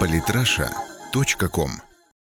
Политраша.ком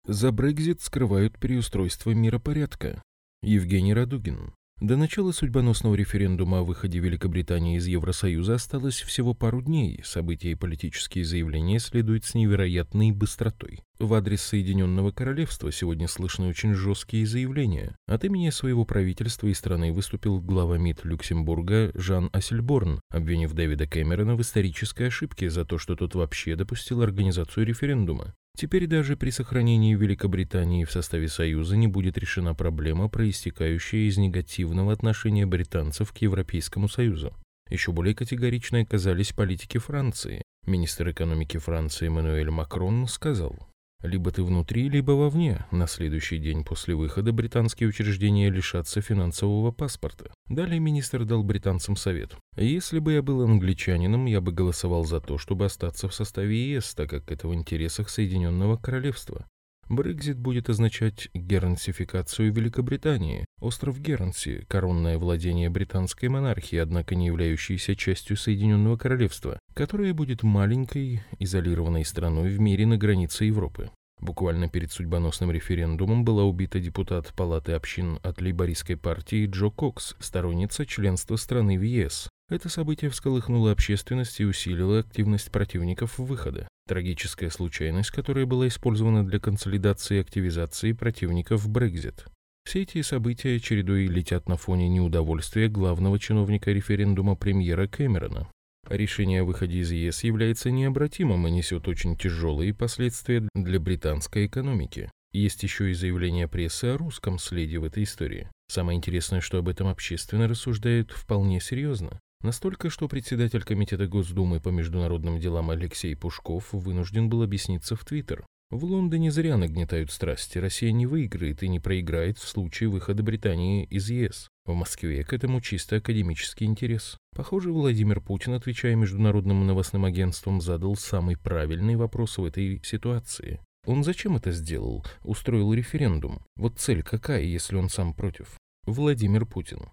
За Брекзит скрывают переустройство миропорядка. Евгений Радугин. До начала судьбоносного референдума о выходе Великобритании из Евросоюза осталось всего пару дней. События и политические заявления следуют с невероятной быстротой. В адрес Соединенного Королевства сегодня слышны очень жесткие заявления. От имени своего правительства и страны выступил глава МИД Люксембурга Жан Ассельборн, обвинив Дэвида Кэмерона в исторической ошибке за то, что тот вообще допустил организацию референдума. Теперь даже при сохранении Великобритании в составе Союза не будет решена проблема, проистекающая из негативного отношения британцев к Европейскому Союзу. Еще более категоричной оказались политики Франции. Министр экономики Франции Эммануэль Макрон сказал, либо ты внутри, либо вовне. На следующий день после выхода британские учреждения лишатся финансового паспорта. Далее министр дал британцам совет. Если бы я был англичанином, я бы голосовал за то, чтобы остаться в составе ЕС, так как это в интересах Соединенного Королевства. Брекзит будет означать гернсификацию Великобритании. Остров Гернси – коронное владение британской монархии, однако не являющееся частью Соединенного Королевства, которое будет маленькой, изолированной страной в мире на границе Европы. Буквально перед судьбоносным референдумом была убита депутат Палаты общин от лейбористской партии Джо Кокс, сторонница членства страны в ЕС. Это событие всколыхнуло общественность и усилило активность противников выхода. Трагическая случайность, которая была использована для консолидации и активизации противников Брекзит. Все эти события чередой летят на фоне неудовольствия главного чиновника референдума премьера Кэмерона. Решение о выходе из ЕС является необратимым и несет очень тяжелые последствия для британской экономики. Есть еще и заявление прессы о русском следе в этой истории. Самое интересное, что об этом общественно рассуждают вполне серьезно. Настолько, что председатель Комитета Госдумы по международным делам Алексей Пушков вынужден был объясниться в Твиттер. В Лондоне зря нагнетают страсти, Россия не выиграет и не проиграет в случае выхода Британии из ЕС. В Москве к этому чисто академический интерес. Похоже, Владимир Путин, отвечая международным новостным агентствам, задал самый правильный вопрос в этой ситуации. Он зачем это сделал? Устроил референдум. Вот цель какая, если он сам против? Владимир Путин.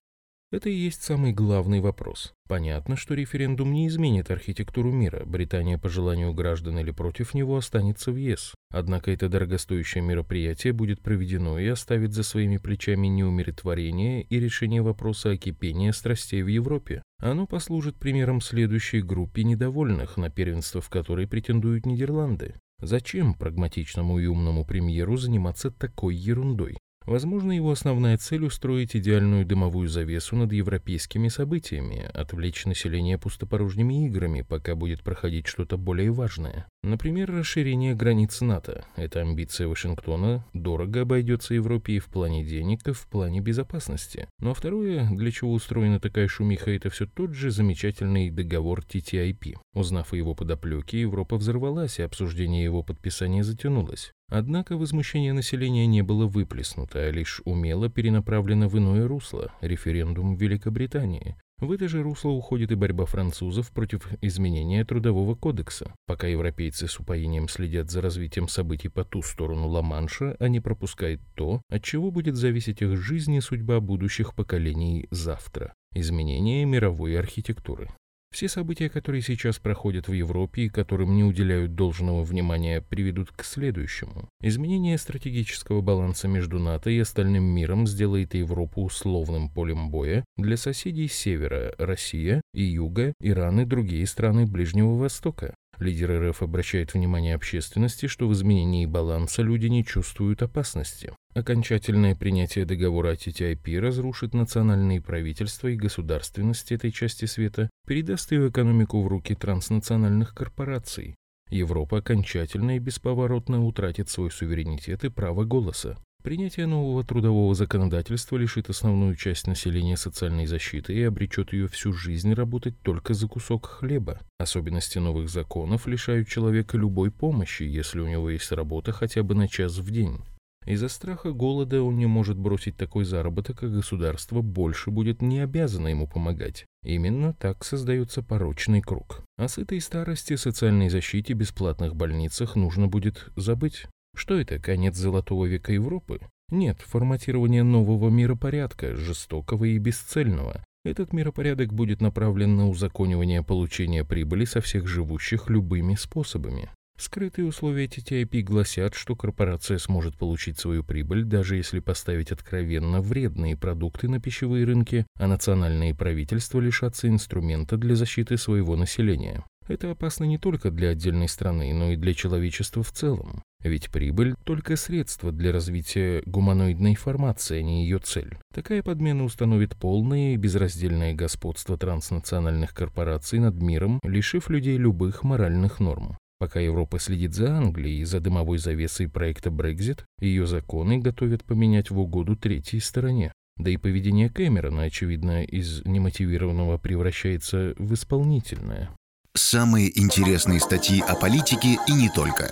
Это и есть самый главный вопрос. Понятно, что референдум не изменит архитектуру мира. Британия по желанию граждан или против него останется в ЕС. Однако это дорогостоящее мероприятие будет проведено и оставит за своими плечами неумиротворение и решение вопроса о кипении страстей в Европе. Оно послужит примером следующей группе недовольных, на первенство в которой претендуют Нидерланды. Зачем прагматичному и умному премьеру заниматься такой ерундой? Возможно, его основная цель – устроить идеальную дымовую завесу над европейскими событиями, отвлечь население пустопорожними играми, пока будет проходить что-то более важное. Например, расширение границ НАТО. Эта амбиция Вашингтона дорого обойдется Европе и в плане денег, и в плане безопасности. Ну а второе, для чего устроена такая шумиха, это все тот же замечательный договор TTIP. Узнав о его подоплеке, Европа взорвалась, и обсуждение его подписания затянулось. Однако возмущение населения не было выплеснуто, а лишь умело перенаправлено в иное русло – референдум в Великобритании. В это же русло уходит и борьба французов против изменения Трудового кодекса. Пока европейцы с упоением следят за развитием событий по ту сторону Ла-Манша, они пропускают то, от чего будет зависеть их жизнь и судьба будущих поколений завтра – изменение мировой архитектуры. Все события, которые сейчас проходят в Европе и которым не уделяют должного внимания, приведут к следующему. Изменение стратегического баланса между НАТО и остальным миром сделает Европу условным полем боя для соседей севера – Россия и юга, Иран и другие страны Ближнего Востока. Лидер РФ обращает внимание общественности, что в изменении баланса люди не чувствуют опасности. Окончательное принятие договора о TTIP разрушит национальные правительства и государственность этой части света, передаст ее экономику в руки транснациональных корпораций. Европа окончательно и бесповоротно утратит свой суверенитет и право голоса. Принятие нового трудового законодательства лишит основную часть населения социальной защиты и обречет ее всю жизнь работать только за кусок хлеба. Особенности новых законов лишают человека любой помощи, если у него есть работа хотя бы на час в день. Из-за страха голода он не может бросить такой заработок, а государство больше будет не обязано ему помогать. Именно так создается порочный круг. О сытой старости, социальной защите, бесплатных больницах нужно будет забыть. Что это, конец золотого века Европы? Нет, форматирование нового миропорядка, жестокого и бесцельного. Этот миропорядок будет направлен на узаконивание получения прибыли со всех живущих любыми способами. Скрытые условия TTIP гласят, что корпорация сможет получить свою прибыль, даже если поставить откровенно вредные продукты на пищевые рынки, а национальные правительства лишатся инструмента для защиты своего населения. Это опасно не только для отдельной страны, но и для человечества в целом. Ведь прибыль – только средство для развития гуманоидной формации, а не ее цель. Такая подмена установит полное и безраздельное господство транснациональных корпораций над миром, лишив людей любых моральных норм. Пока Европа следит за Англией и за дымовой завесой проекта Brexit, ее законы готовят поменять в угоду третьей стороне. Да и поведение Кэмерона, очевидно, из немотивированного превращается в исполнительное. Самые интересные статьи о политике и не только.